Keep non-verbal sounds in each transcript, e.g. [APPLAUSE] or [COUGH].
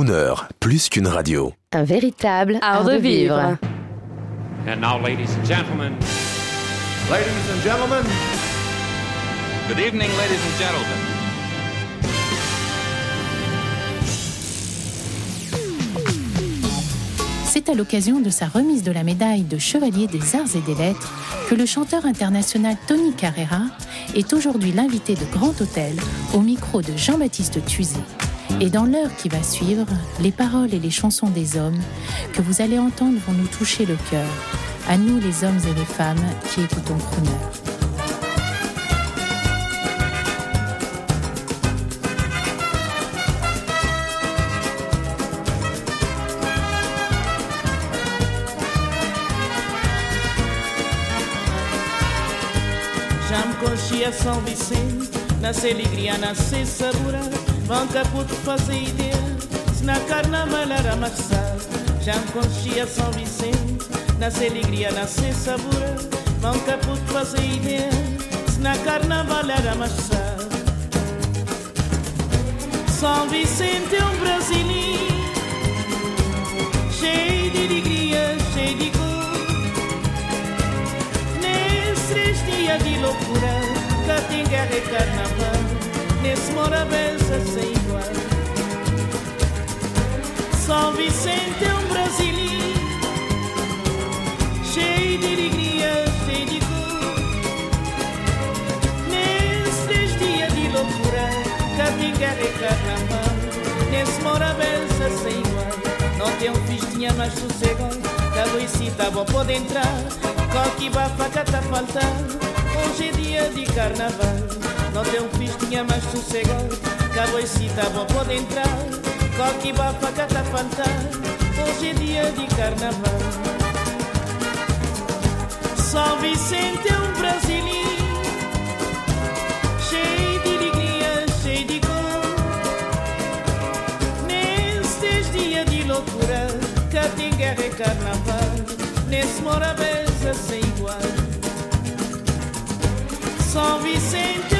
Crooner, plus qu'une radio. Un véritable art de vivre. And now, ladies and gentlemen, Ladies and gentlemen, good evening, ladies and gentlemen. C'est à l'occasion de sa remise de la médaille de Chevalier des Arts et des Lettres que le chanteur international Tony Carrera est aujourd'hui l'invité de Grand Hôtel au micro de Jean-Baptiste Tuzé. Et dans l'heure qui va suivre, les paroles et les chansons des hommes que vous allez entendre vont nous toucher le cœur, à nous les hommes et les femmes qui écoutons Crooner. Nasce sabor. Banca puto fazer ideia, se na carnaval era amassado. Já me conchia São Vicente, nasce alegria, nasce sabor. Banca puto fazer ideia, se na carnaval era amassado. São Vicente é um brasileiro, cheio de alegria, cheio de cor. Nesses três dias de loucura, guerra e carnaval. Nesse morabeza sem igual. São Vicente é um brasileiro, cheio de alegria, cheio de cor. Nesses dias de loucura, guerra e carnaval. Nesse morabeza sem igual. Não tem um festinha mais sossegado, da Luicita vou poder entrar. Coque bafaca tá faltando, hoje é dia de carnaval. Não tem um festinha mais sossegado, da Luicita vou poder entrar. Coque bafaca tá faltando, hoje é dia de carnaval. São Vicente é um brasileiro, cheio de alegria, cheio de cor. Nestes dias de loucura, cá tem guerra e carnaval. Nesse morabeza sem igual. São Vicente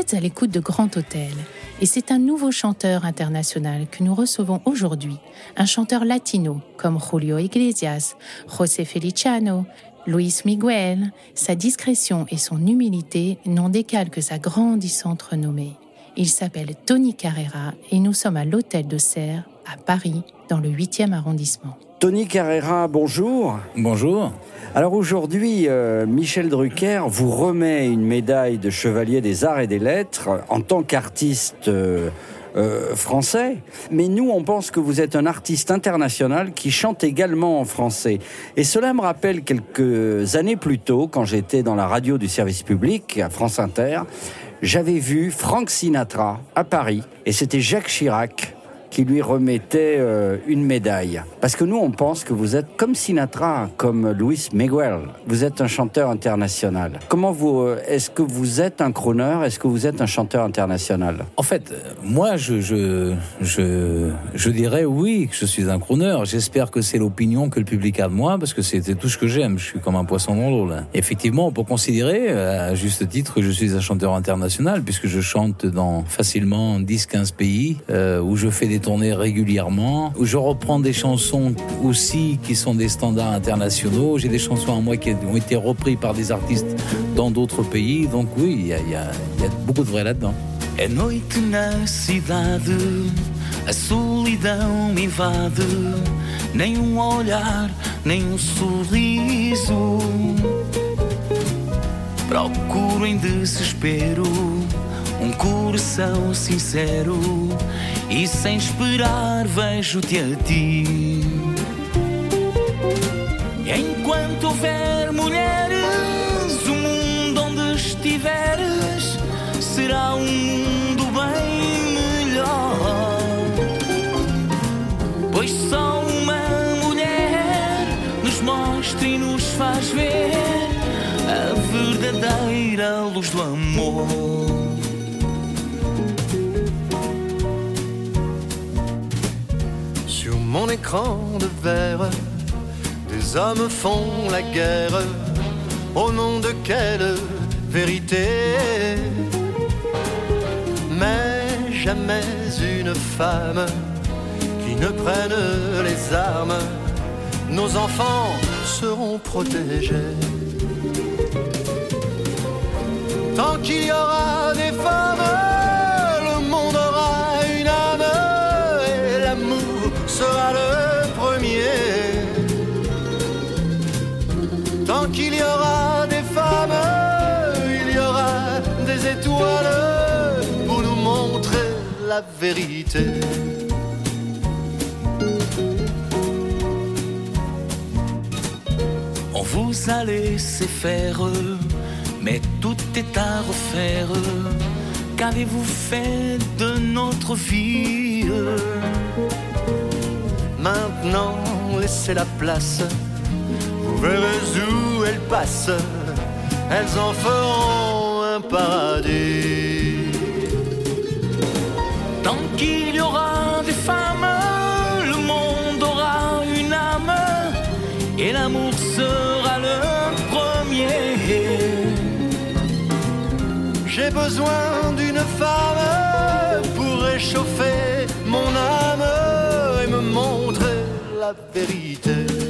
êtes à l'écoute de Grand Hôtel et c'est un nouveau chanteur international que nous recevons aujourd'hui, un chanteur latino comme Julio Iglesias, José Feliciano, Luis Miguel. Sa discrétion et son humilité n'en décalent que sa grandissante renommée. Il s'appelle Tony Carrera et nous sommes à l'hôtel de Serre à Paris, dans le 8e arrondissement. Tony Carrera, bonjour. Bonjour. Alors aujourd'hui, euh, Michel Drucker vous remet une médaille de chevalier des arts et des lettres en tant qu'artiste euh, euh, français. Mais nous, on pense que vous êtes un artiste international qui chante également en français. Et cela me rappelle quelques années plus tôt, quand j'étais dans la radio du service public à France Inter, j'avais vu Frank Sinatra à Paris et c'était Jacques Chirac qui lui remettait euh, une médaille. Parce que nous, on pense que vous êtes comme Sinatra, comme Luis Miguel. Vous êtes un chanteur international. Comment vous, euh, est-ce que vous êtes un crooner? Est-ce que vous êtes un chanteur international? En fait, moi, je, je, je, je dirais oui que je suis un crooner. J'espère que c'est l'opinion que le public a de moi, parce que c'était tout ce que j'aime. Je suis comme un poisson dans l'eau. Là. Effectivement, on peut considérer, euh, à juste titre, que je suis un chanteur international, puisque je chante dans facilement 10-15 pays, où je fais des tournées régulièrement, je reprends des chansons aussi qui sont des standards internationaux. J'ai des chansons à moi qui ont été reprises par des artistes dans d'autres pays. Donc oui, il y y, y a, beaucoup de vrai là-dedans. É noite na cidade, a solidão invade, nem um olhar, nem um sorriso. Procuro em desespero um coração sincero e sem esperar vejo-te a ti. Enquanto houver mulheres, o mundo onde estiveres será um mundo bem melhor. Pois só uma mulher nos mostra e nos faz ver a verdadeira luz do amor. Mon écran de verre, des hommes font la guerre. Au nom de quelle vérité? Mais jamais une femme qui ne prenne les armes. Nos enfants seront protégés. Tant qu'il y aura des femmes, On vous a laissé faire, mais tout est à refaire. Qu'avez-vous fait de notre vie? Maintenant, laissez la place. Vous verrez où elles passent. Elles en feront un paradis. Besoin d'une femme pour réchauffer mon âme et me montrer la vérité.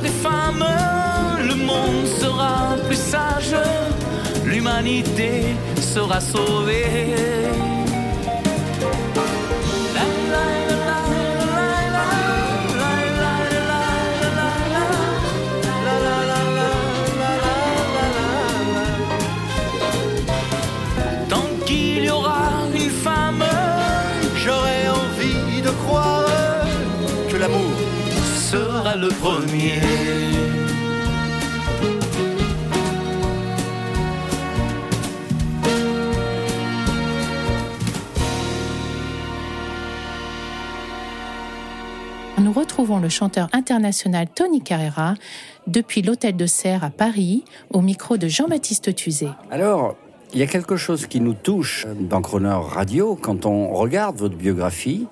Des femmes, le monde sera plus sage. L'humanité sera sauvée. Premier. Nous retrouvons le chanteur international Tony Carrera depuis l'hôtel de Serre à Paris, au micro de Jean-Baptiste Tuzet. Alors, il y a quelque chose qui nous touche dans Croner Radio quand on regarde votre biographie,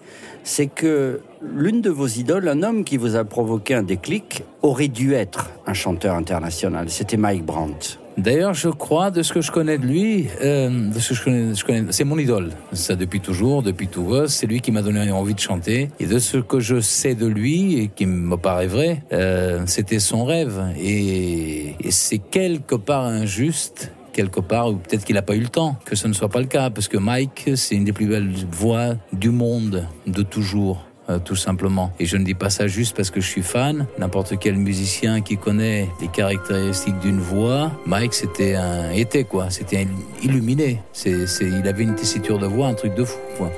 c'est que l'une de vos idoles, un homme qui vous a provoqué un déclic, aurait dû être un chanteur international. C'était Mike Brandt. D'ailleurs, je crois, de ce que je connais de lui, euh, de ce que je connais, c'est mon idole. Ça depuis toujours, depuis tout. C'est lui qui m'a donné envie de chanter. Et de ce que je sais de lui, et qui me paraît vrai, euh, c'était son rêve. Et, et c'est quelque part injuste quelque part, ou peut-être qu'il n'a pas eu le temps que ce ne soit pas le cas, parce que Mike, c'est une des plus belles voix du monde de toujours. Euh, tout simplement. Et je ne dis pas ça juste parce que je suis fan. N'importe quel musicien qui connaît les caractéristiques d'une voix, Mike c'était un était quoi, c'était illuminé. C'est, il avait une tessiture de voix, un truc de fou. Quoi.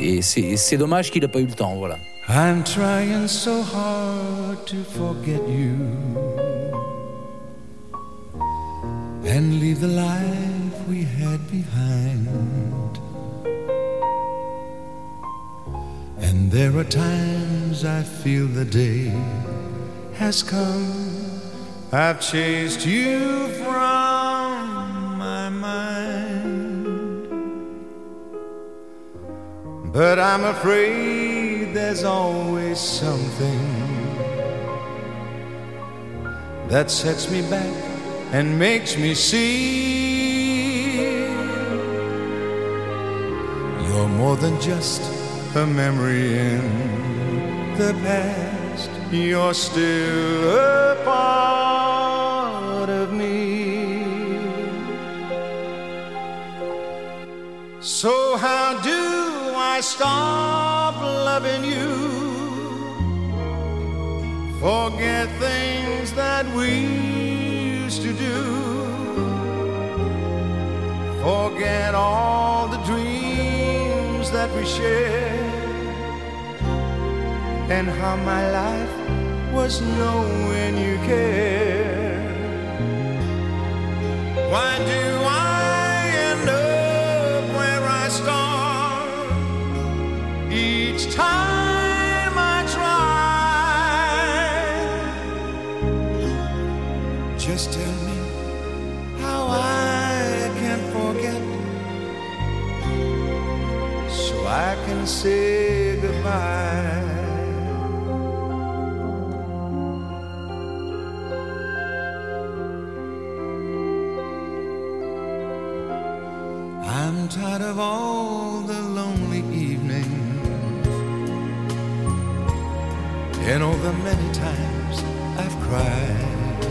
Et c'est, c'est dommage qu'il n'a pas eu le temps, voilà. I'm trying so hard to forget you and leave the life we had behind. And there are times I feel the day has come. I've chased you from my mind. But I'm afraid there's always something that sets me back and makes me see you're more than just a memory in the past. You're still a part of me. So, how do I stop loving you? Forget things that we used to do. Forget all the dreams that we shared and how my life was knowing you cared. Why do I end up where I start each time I try? Just tell me how I can forget so I can say goodbye. I'm tired of all the lonely evenings and all the many times I've cried.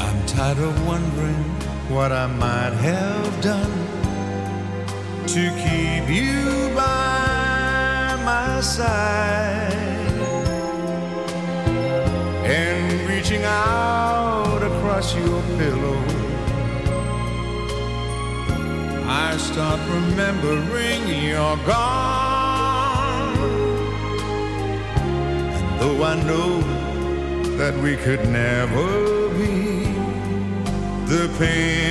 I'm tired of wondering what I might have done to keep you by my side and reaching out across your pillow. I start remembering you're gone. And though I know that we could never be, the pain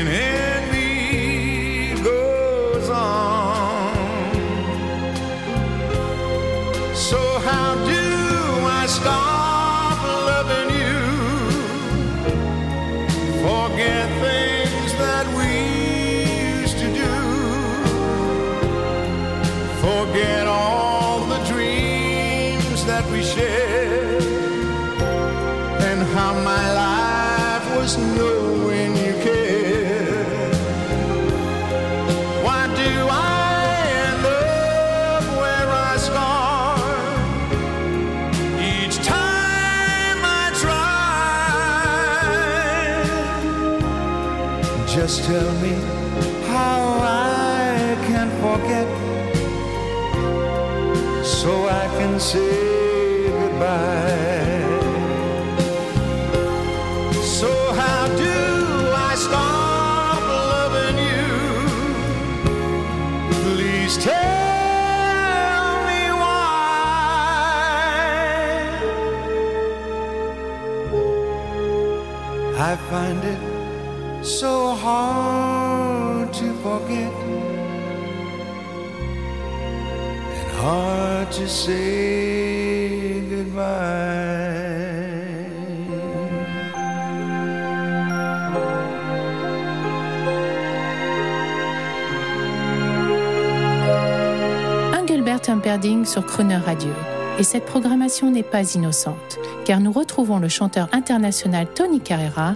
Just tell me how I can forget so I can say goodbye. So, how do I stop loving you? Please tell me why. I find it so hard to forget and hard to say goodbye. Engelbert Humperdinck sur Crooner Radio. Et cette programmation n'est pas innocente, car nous retrouvons le chanteur international Tony Carrera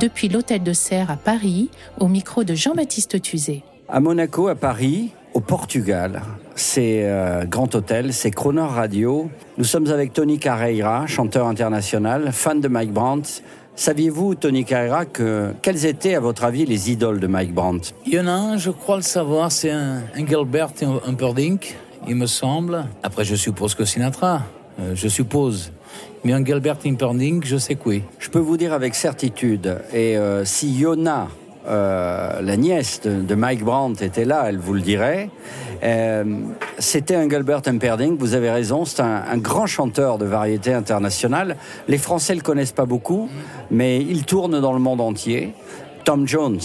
depuis l'hôtel de Serre à Paris, au micro de Jean-Baptiste Tuzet. À Monaco, à Paris, au Portugal, c'est euh, Grand Hôtel, c'est Croner Radio. Nous sommes avec Tony Carreira, chanteur international, fan de Mike Brandt, Saviez-vous, Tony Carrera, que quelles étaient, à votre avis, les idoles de Mike Brandt? Il y en a un, je crois le savoir, c'est un, un Gilbert Humperdinck, il me semble. Après, je suppose que Sinatra, euh, je suppose. Mais un Gilbert je sais que oui. Je peux vous dire avec certitude, et euh, si Yona, euh, la nièce de, Mike Brandt, était là, elle vous le dirait. C'était un Gilbert vous avez raison, c'est un, un, grand chanteur de variété internationale. Les Français le connaissent pas beaucoup, mais il tourne dans le monde entier. Tom Jones.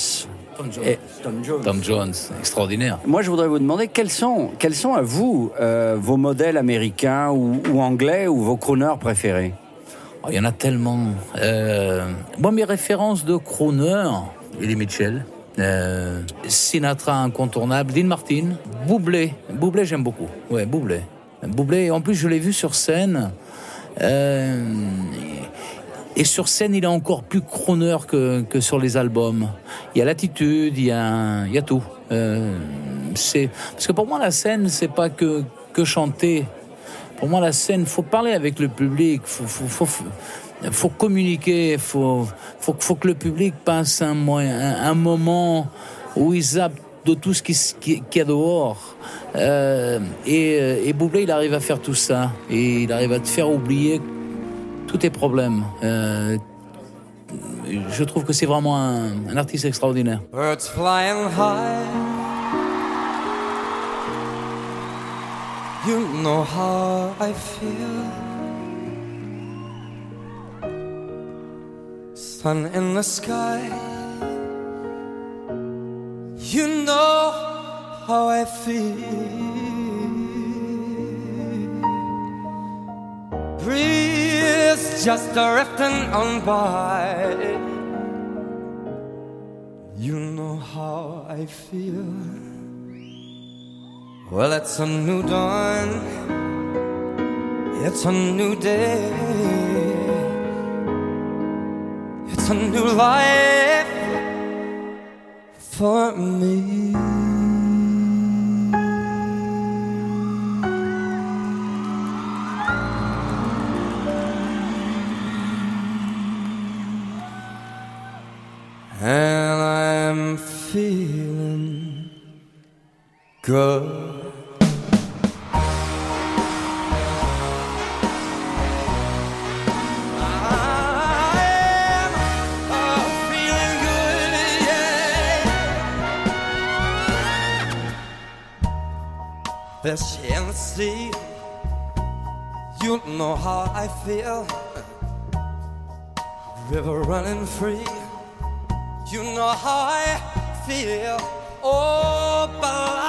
Tom Jones. Et, Tom Jones. Tom Jones, extraordinaire. Moi, je voudrais vous demander quels sont, quels sont à vous euh, vos modèles américains ou, ou, anglais ou vos crooners préférés? Oh, Il y en a tellement. Euh, moi, mes références de crooners, Eddie Mitchell, euh, Sinatra incontournable, Dean Martin, Boublé. Boublé, j'aime beaucoup. Ouais, Boublé. Boublé, en plus, je l'ai vu sur scène. Euh, et sur scène, il est encore plus crooner que, que sur les albums. Il y a l'attitude, il y a, il y a tout. Euh, parce que pour moi, la scène, c'est pas que, que chanter. Pour moi, la scène, faut parler avec le public. Faut, faut, faut communiquer, faut, faut, faut que le public passe un, un, un moment où il zappe de tout ce qu'il qui, y a dehors. Euh, et, et Boublé, il arrive à faire tout ça. Et il arrive à te faire oublier tous tes problèmes. Euh, je trouve que c'est vraiment un, un, artiste extraordinaire. Birds flying high. You know how I feel. sun in the sky. You know how I feel. Breeze just drifting on by. You know how I feel. Well, it's a new dawn. It's a new day it's a new life for me. Good. fish in the sea. You know how I feel. River running free. You know how I feel. Oh, blossom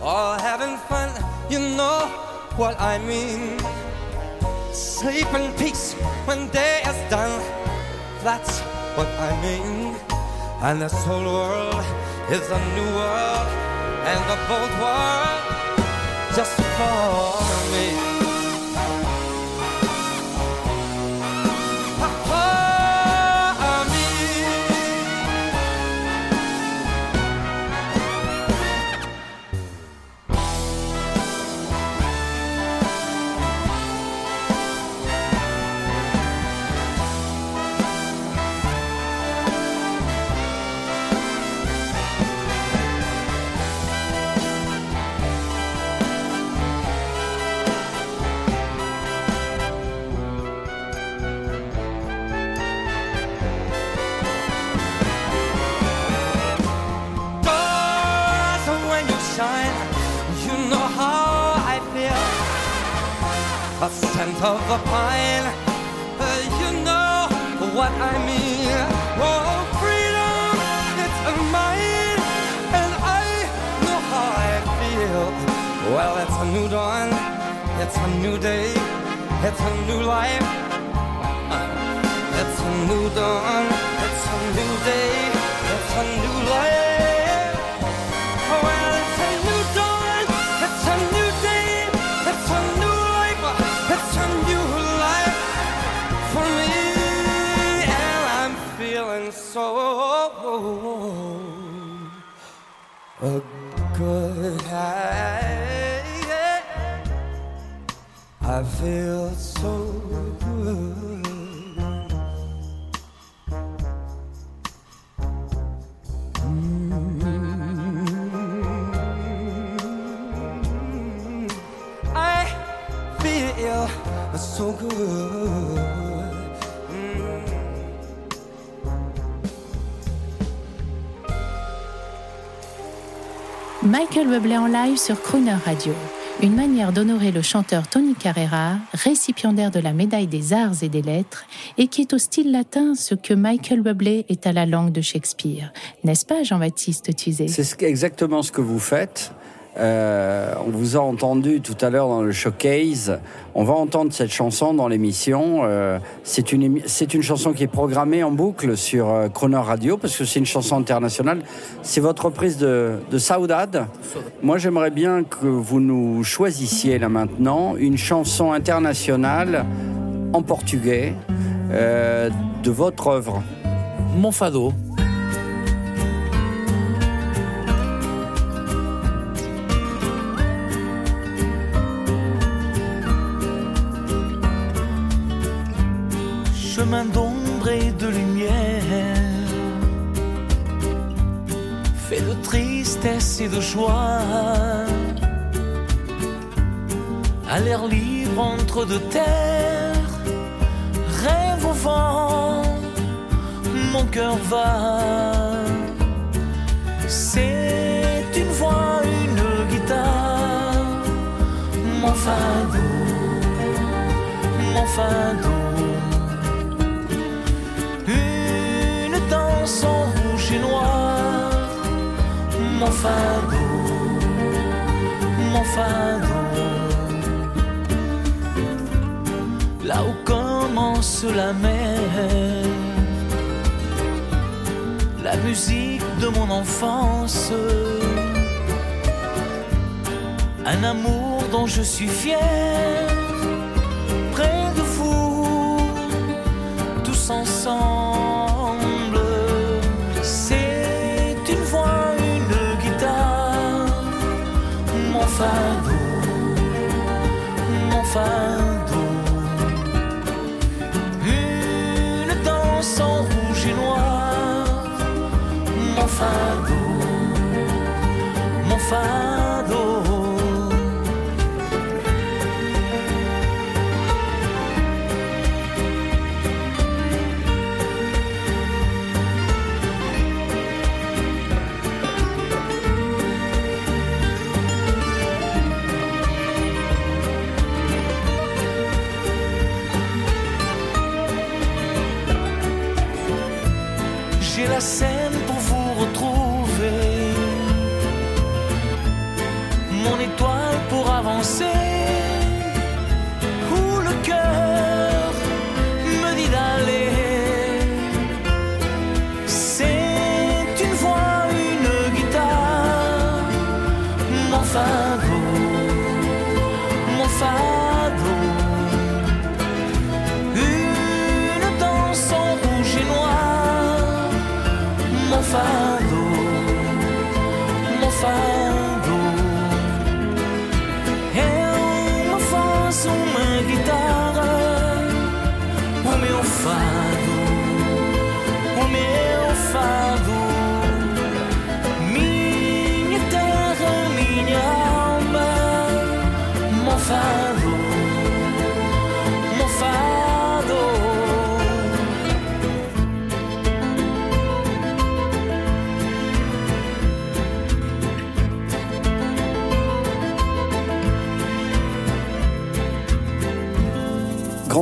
all having fun, you know what I mean. Sleep in peace when day is done, that's what I mean. And this whole world is a new world and the both world just for me. A scent of the pine. Uh, you know what I mean. Oh, freedom, it's mine, and I know how I feel. Well, it's a new dawn, it's a new day, it's a new life. Uh, it's a new dawn. It's a new day. Mm. Michael Bublé en live sur Crooner Radio. Une manière d'honorer le chanteur Tony Carrera, récipiendaire de la médaille des arts et des lettres, et qui est au style latin ce que Michael Bublé est à la langue de Shakespeare. N'est-ce pas, Jean-Baptiste Tuzé C'est ce- exactement ce que vous faites. Euh, on vous a entendu tout à l'heure dans le showcase. On va entendre cette chanson dans l'émission. Euh, c'est une, une chanson qui est programmée en boucle sur euh, Croner Radio parce que c'est une chanson internationale. C'est votre reprise de, de Saudade. Moi, j'aimerais bien que vous nous choisissiez là maintenant une chanson internationale en portugais euh, de votre œuvre. Mon fado. À l'air libre entre deux terres, rêve au vent, mon cœur va. C'est une voix, une guitare, mon fado, mon fado. Mon fado, mon fado. Là où commence la mer, la musique de mon enfance, un amour dont je suis fier, mon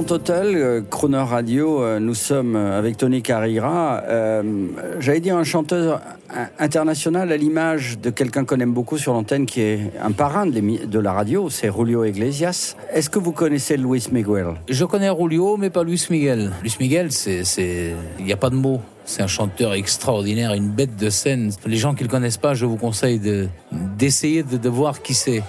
Grand Hôtel, euh, Croner Radio, euh, nous sommes avec Tony Carrera. Euh, J'allais dire un chanteur international à l'image de quelqu'un qu'on aime beaucoup sur l'antenne qui est un parrain de, la radio, c'est Julio Iglesias. Est-ce que vous connaissez Luis Miguel? Je connais Julio, mais pas Luis Miguel. Luis Miguel, c'est, il n'y a pas de mots. C'est un chanteur extraordinaire, une bête de scène. Les gens qui ne le connaissent pas, je vous conseille d'essayer de, de voir qui c'est.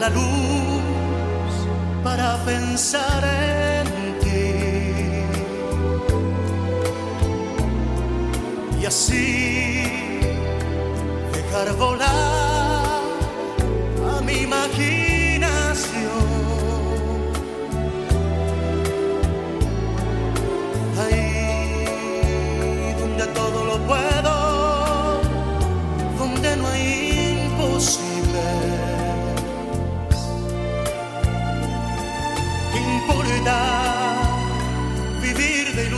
la luz para pensar en ti. Y así dejar volar.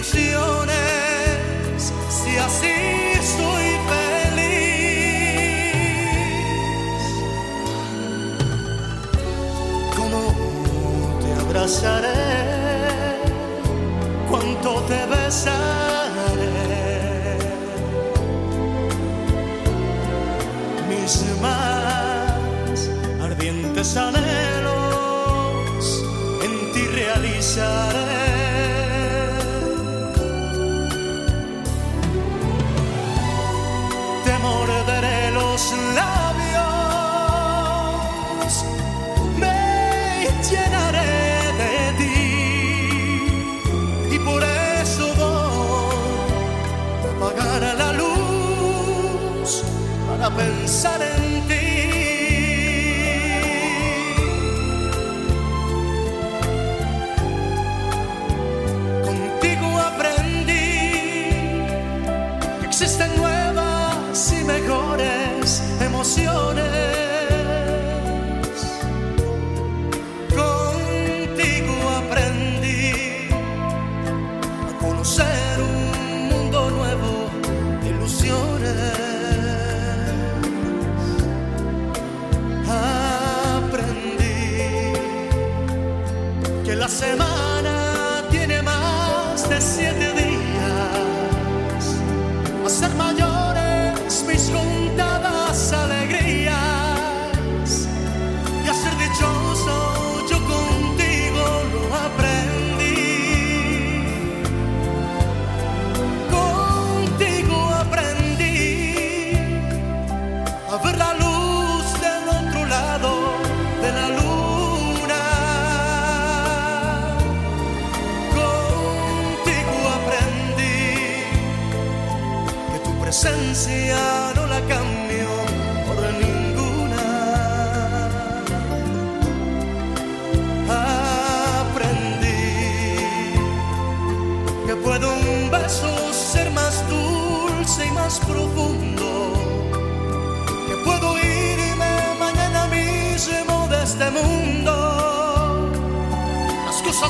ilusiones si así soy feliz? ¿Cómo te abrazaré? ¿Cuánto te besaré? y mejores emociones.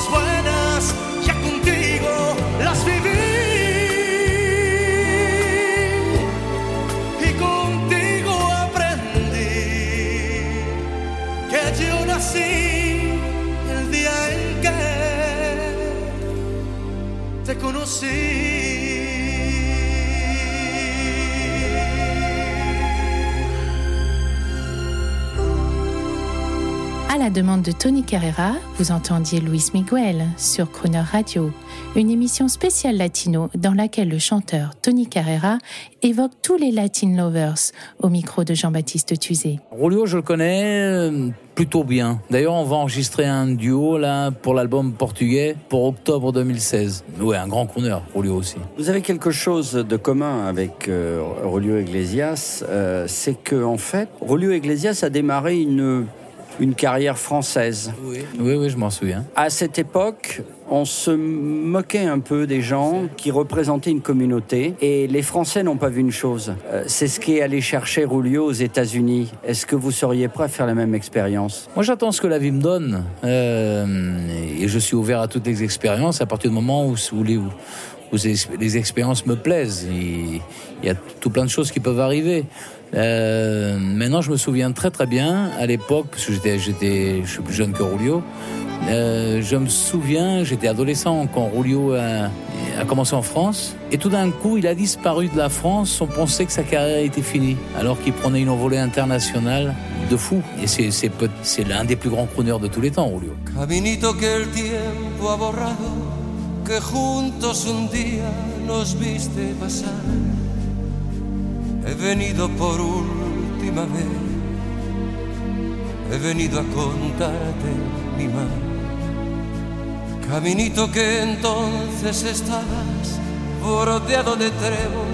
cosas buenas ya contigo las viví. Y contigo aprendí que yo nací el día en que te conocí. Demande de Tony Carrera, vous entendiez Luis Miguel sur Crooner Radio, une émission spéciale latino dans laquelle le chanteur Tony Carrera évoque tous les Latin lovers au micro de Jean-Baptiste Tuzé. Rolio, je le connais euh, plutôt bien. D'ailleurs, on va enregistrer un duo là pour l'album portugais pour octobre 2016. Ouais, un grand crooner, Rolio aussi. Vous avez quelque chose de commun avec euh, Rolio Iglesias, euh, c'est que en fait, Rolio Iglesias a démarré une une carrière française. Oui, oui, oui je m'en souviens. À cette époque, on se moquait un peu des gens qui représentaient une communauté. Et les Français n'ont pas vu une chose. Euh, c'est ce qu'est allé chercher Rulio aux États-Unis. Est-ce que vous seriez prêt à faire la même expérience? Moi, j'attends ce que la vie me donne. Euh, et je suis ouvert à toutes les expériences à partir du moment où, où les, où les expériences me plaisent. Il y a tout plein de choses qui peuvent arriver. Euh, maintenant, je me souviens très très bien à l'époque, parce que j'étais, j'étais, je suis plus jeune que Rulio. Euh, je me souviens, j'étais adolescent quand Rulio a, commencé en France, et tout d'un coup, il a disparu de la France. On pensait que sa carrière était finie, alors qu'il prenait une envolée internationale de fou. Et c'est, c'est, c'est l'un des plus grands crooners de tous les temps, Rulio. Que juntos un día nos viste pasar. He venido por última vez, he venido a contarte mi mal. Caminito que entonces estabas bordeado de trébol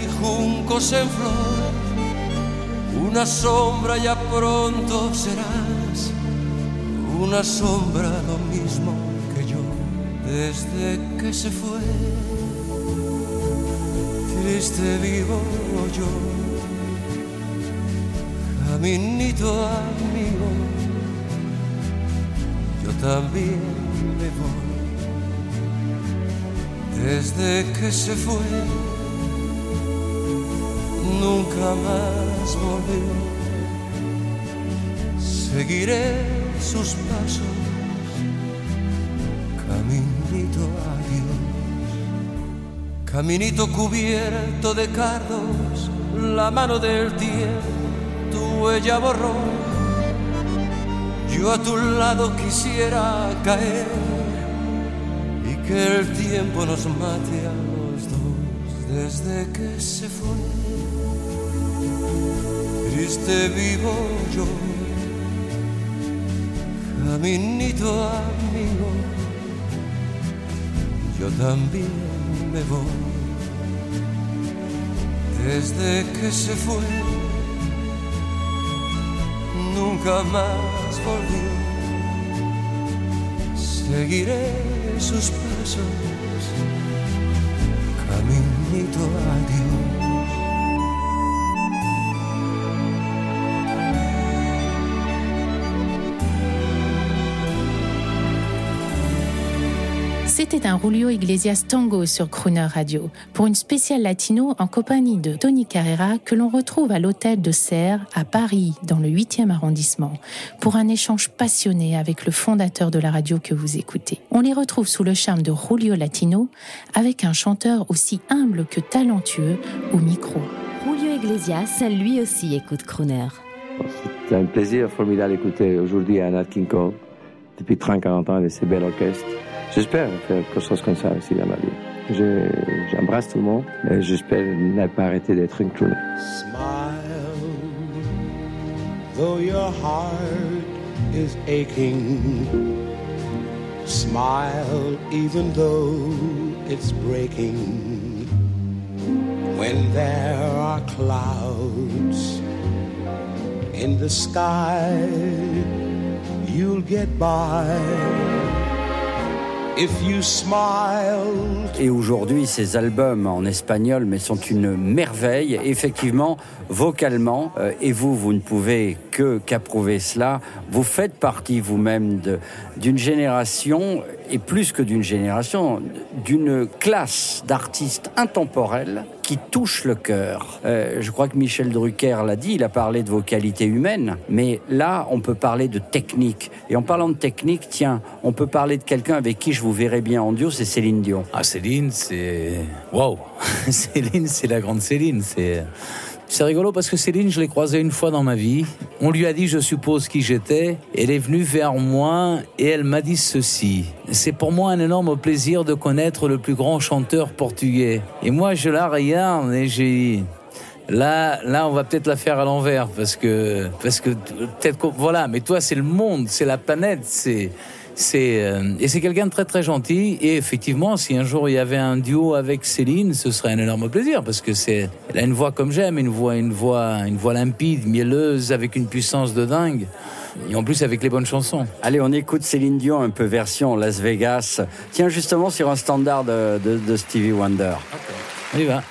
y juncos en flor. Una sombra ya pronto serás, una sombra lo mismo que yo, desde que se fue triste vivo yo, caminito amigo, yo también me voy. Desde que se fue, nunca más volvió. Seguiré sus pasos, adiós. Caminito cubierto de cardos, la mano del tiempo, tu huella borró. Yo a tu lado quisiera caer y que el tiempo nos mate a los dos desde que se fue. Triste vivo yo, caminito amigo, yo también me voy. Desde que se fue, nunca más volvió. Seguiré sus pasos, caminito adiós. C'était un Rulio Iglesias Tango sur Crooner Radio pour une spéciale latino en compagnie de Tony Carrera que l'on retrouve à l'hôtel de Serre à Paris dans le 8e arrondissement pour un échange passionné avec le fondateur de la radio que vous écoutez. On les retrouve sous le charme de Julio Latino avec un chanteur aussi humble que talentueux au micro. Julio Iglesias, lui aussi écoute Crooner. C'est un plaisir formidable d'écouter aujourd'hui Nat King Cole depuis 30-40 ans avec ses belles orchestres. J'espère faire quelque chose comme ça aussi dans ma vie. J'embrasse tout le monde et j'espère ne pas arrêter d'être une crooner. Smile, though your heart is aching. Smile, even though it's breaking. When there are clouds in the sky, you'll get by. Et aujourd'hui, ces albums en espagnol, mais sont une merveille. Effectivement, vocalement, euh, et vous, vous ne pouvez que qu'approuver cela. Vous faites partie vous-même d'une génération, et plus que d'une génération, d'une classe d'artistes intemporels qui touchent le cœur. Euh, je crois que Michel Drucker l'a dit, il a parlé de vos qualités humaines, mais là, on peut parler de technique. Et en parlant de technique, tiens, on peut parler de quelqu'un avec qui je vous verrai bien en duo, c'est Céline Dion. Ah, Céline, c'est... Waouh [LAUGHS] Céline, c'est la grande Céline, c'est... C'est rigolo parce que Céline, je l'ai croisée une fois dans ma vie. On lui a dit, je suppose, qui j'étais. Elle est venue vers moi et elle m'a dit ceci. C'est pour moi un énorme plaisir de connaître le plus grand chanteur portugais. Et moi, je la regarde et j'ai Là, là, on va peut-être la faire à l'envers parce que, parce que peut-être voilà. Mais toi, c'est le monde, c'est la planète, c'est, c'est euh, et c'est quelqu'un de très très gentil. Et effectivement, si un jour il y avait un duo avec Céline, ce serait un énorme plaisir parce que c'est elle a une voix comme j'aime, une voix une voix une voix limpide, mielleuse, avec une puissance de dingue. Et en plus avec les bonnes chansons. Allez, on écoute Céline Dion un peu version Las Vegas. Tiens justement sur un standard de, de, Stevie Wonder. Okay. On y va.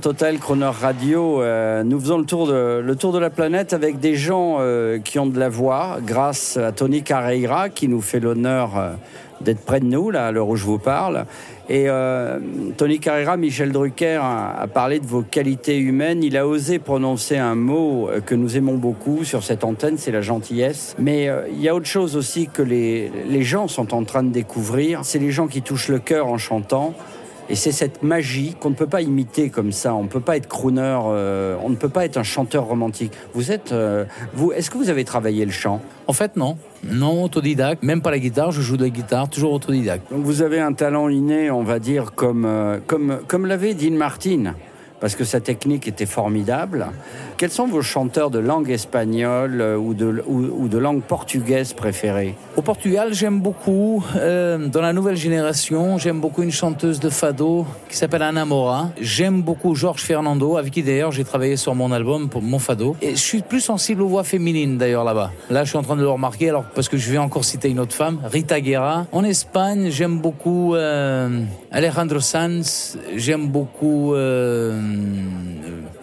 Total Croner Radio, euh, nous faisons le tour, de, le tour de la planète avec des gens euh, qui ont de la voix, grâce à Tony Carreira, qui nous fait l'honneur euh, d'être près de nous, là, à l'heure où je vous parle. Et Tony Carreira, Michel Drucker a, a, parlé de vos qualités humaines. Il a osé prononcer un mot que nous aimons beaucoup sur cette antenne, c'est la gentillesse. Mais il y a autre chose aussi que les, les gens sont en train de découvrir, c'est les gens qui touchent le cœur en chantant c'est cette magie qu'on ne peut pas imiter comme ça. On ne peut pas être crooner, euh, on ne peut pas être un chanteur romantique. Vous êtes, euh, vous, est-ce que vous avez travaillé le chant? En fait, non. Non, autodidacte. Même pas la guitare, je joue de la guitare, toujours autodidacte. Donc vous avez un talent inné, on va dire, comme, euh, comme, comme l'avait Dean Martin, parce que sa technique était formidable. Quels sont vos chanteurs de langue espagnole euh, ou de, langue portugaise préférés Au Portugal, j'aime beaucoup, euh, dans la nouvelle génération, j'aime beaucoup une chanteuse de fado qui s'appelle Ana Mora. J'aime beaucoup Georges Fernando, avec qui d'ailleurs j'ai travaillé sur mon album pour mon fado. Et je suis plus sensible aux voix féminines d'ailleurs là-bas. Là, je suis en train de le remarquer, alors parce que je vais encore citer une autre femme, Rita Guerra. En Espagne, j'aime beaucoup euh, Alejandro Sanz. J'aime beaucoup euh,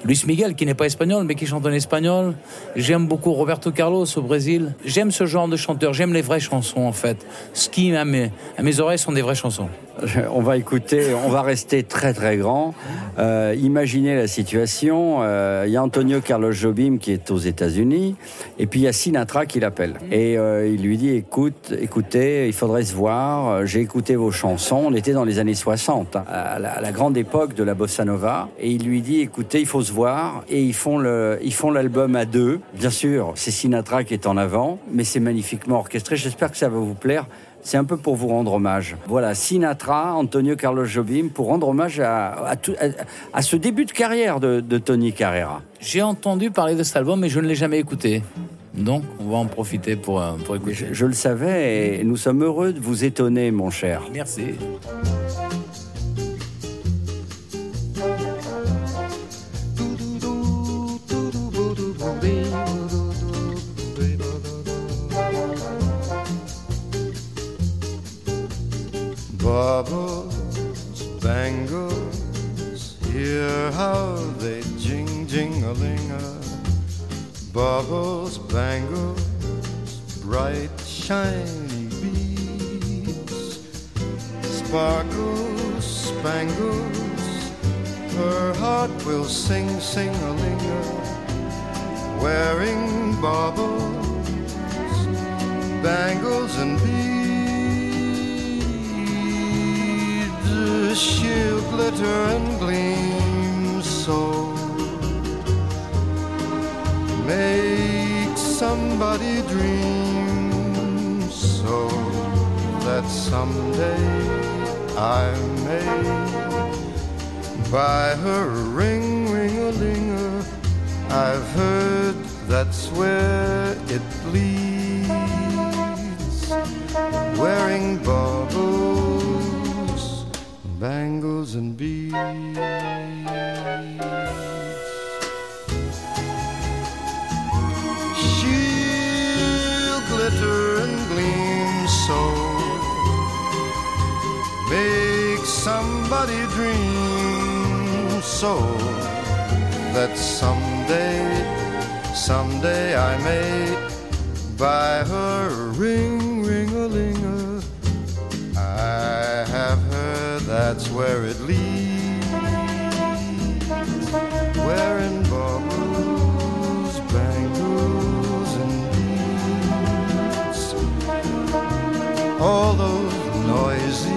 Luis Miguel, qui n'est pas espagnol, mais qui chante en espagnol. J'aime beaucoup Roberto Carlos au Brésil. J'aime ce genre de chanteur. J'aime les vraies chansons, en fait. Ce qui, à mes, à mes oreilles, sont des vraies chansons. On va écouter, on va rester très très grand. Euh, imaginez la situation. euh, Il y a Antonio Carlos Jobim qui est aux États-Unis, et puis il y a Sinatra qui l'appelle. Et euh, il lui dit écoute, écoutez, il faudrait se voir. J'ai écouté vos chansons. On était dans les années 60, hein, à la, à la grande époque de la bossa nova. Et il lui dit écoutez, il faut se voir. Et ils font le, ils font l'album à deux. Bien sûr, c'est Sinatra qui est en avant, mais c'est magnifiquement orchestré. J'espère que ça va vous plaire. C'est un peu pour vous rendre hommage. Voilà, Sinatra, Antonio Carlos Jobim, pour rendre hommage à, à, tout- à- à ce début de carrière de, de Tony Carrera. J'ai entendu parler de cet album, mais je ne l'ai jamais écouté. Donc, on va en profiter pour, euh, pour écouter. Je, je le savais et nous sommes heureux de vous étonner, mon cher. Merci. Somebody dream so that someday, someday I may buy her a ring, ring a linger. I have heard that's where it leads. Wearing baubles, bangles, and beads. All those noisy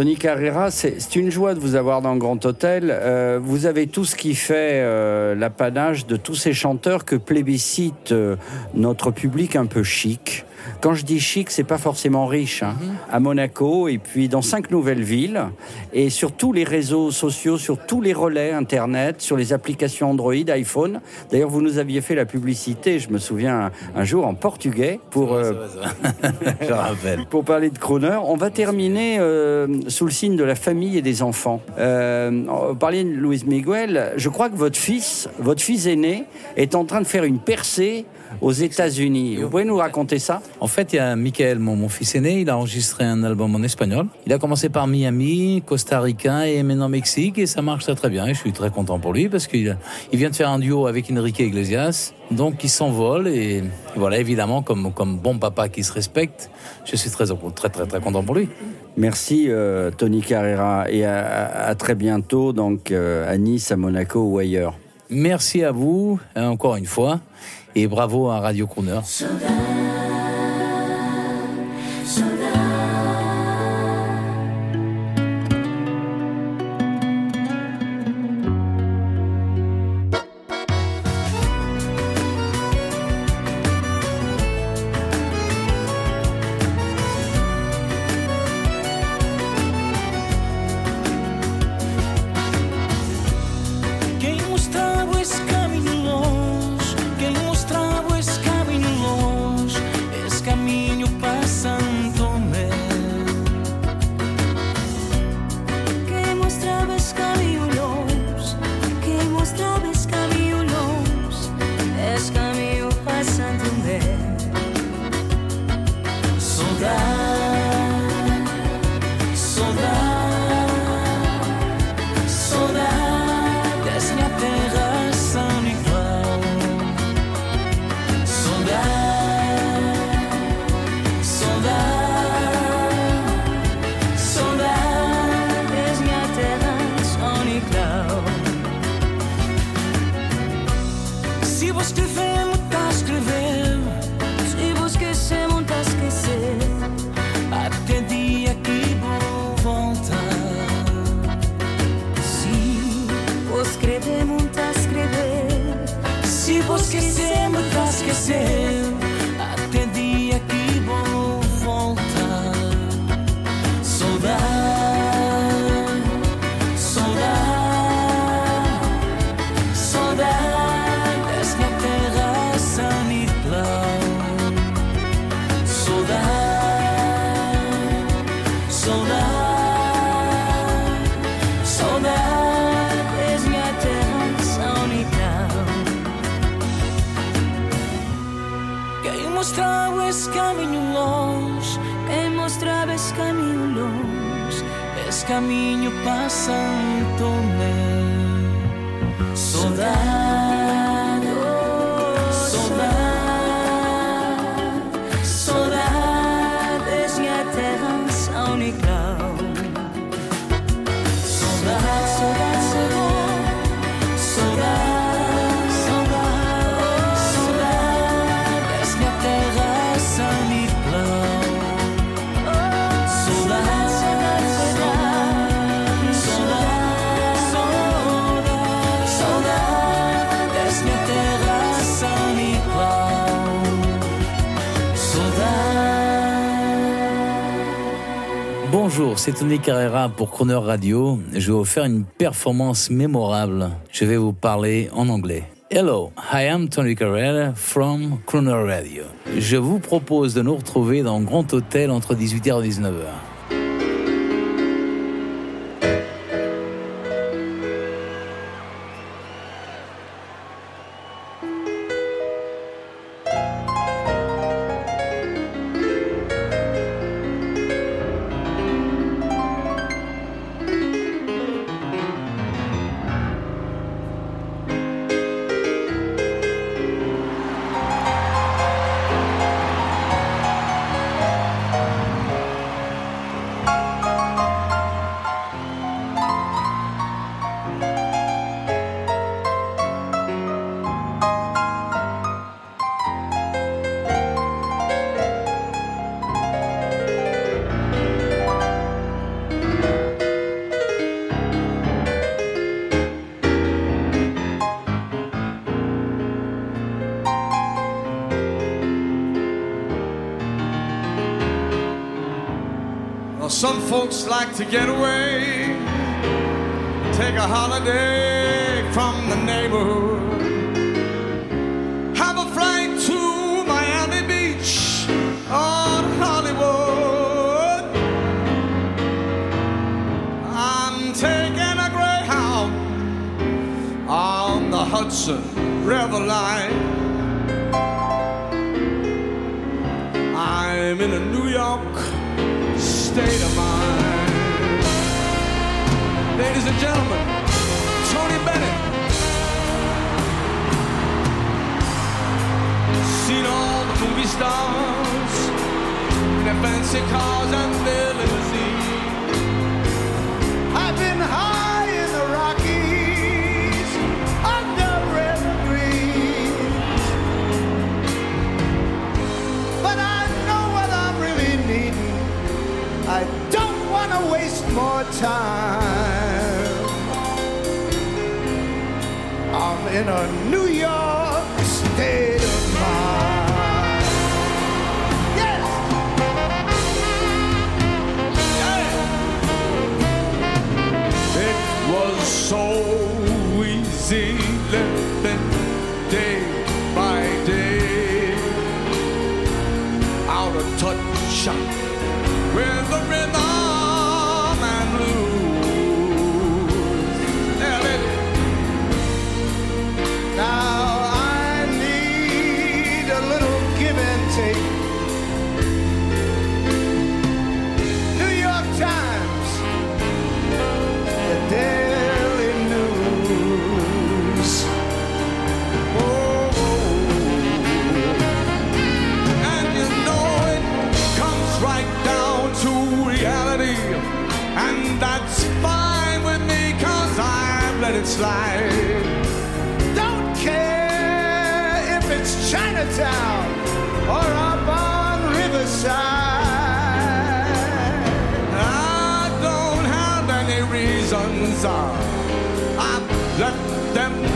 Tony Carrera, c'est une joie de vous avoir dans le Grand Hôtel. Euh, vous avez tout ce qui fait euh, l'apanage de tous ces chanteurs que plébiscite euh, notre public un peu chic. Quand je dis chic, c'est pas forcément riche. hein. À Monaco et puis dans cinq nouvelles villes et sur tous les réseaux sociaux, sur tous les relais internet, sur les applications Android, iPhone. D'ailleurs, vous nous aviez fait la publicité, je me souviens un, jour en portugais pour euh, [LAUGHS] Je rappelle. pour parler de crooner. On va terminer euh, sous le signe de la famille et des enfants. Euh, on parlait de Luis Miguel. Je crois que votre fils, votre fils aîné, est en train de faire une percée aux États-Unis. Vous pouvez nous raconter ça? En fait, il y a Michael, mon, mon fils aîné, il a enregistré un album en espagnol. Il a commencé par Miami, Costa Rica et maintenant Mexique et ça marche très très bien. Et je suis très content pour lui parce qu'il il vient de faire un duo avec Enrique Iglesias. Donc il s'envole et, voilà, évidemment, comme, comme bon papa qui se respecte, je suis très très très, très content pour lui. Merci euh, Tony Carrera et à, à très bientôt donc euh, à Nice, à Monaco ou ailleurs. Merci à vous, euh, encore une fois, et bravo à Radio Crooner. say c'est Tony Carrera pour Croner Radio. Je vais vous faire une performance mémorable. Je vais vous parler en anglais. Hello, I am Tony Carrera from Croner Radio. Je vous propose de nous retrouver dans Grand Hôtel entre 18h et 19h. sino tu vi stans ne pensi cosa indelesi I've been high in the Rockies under red greens. But I know what I'm really needing. I don't want to waste more time. I'm in a New York so easy. life. Don't care if it's Chinatown or up on Riverside. I don't have any reasons. I've left them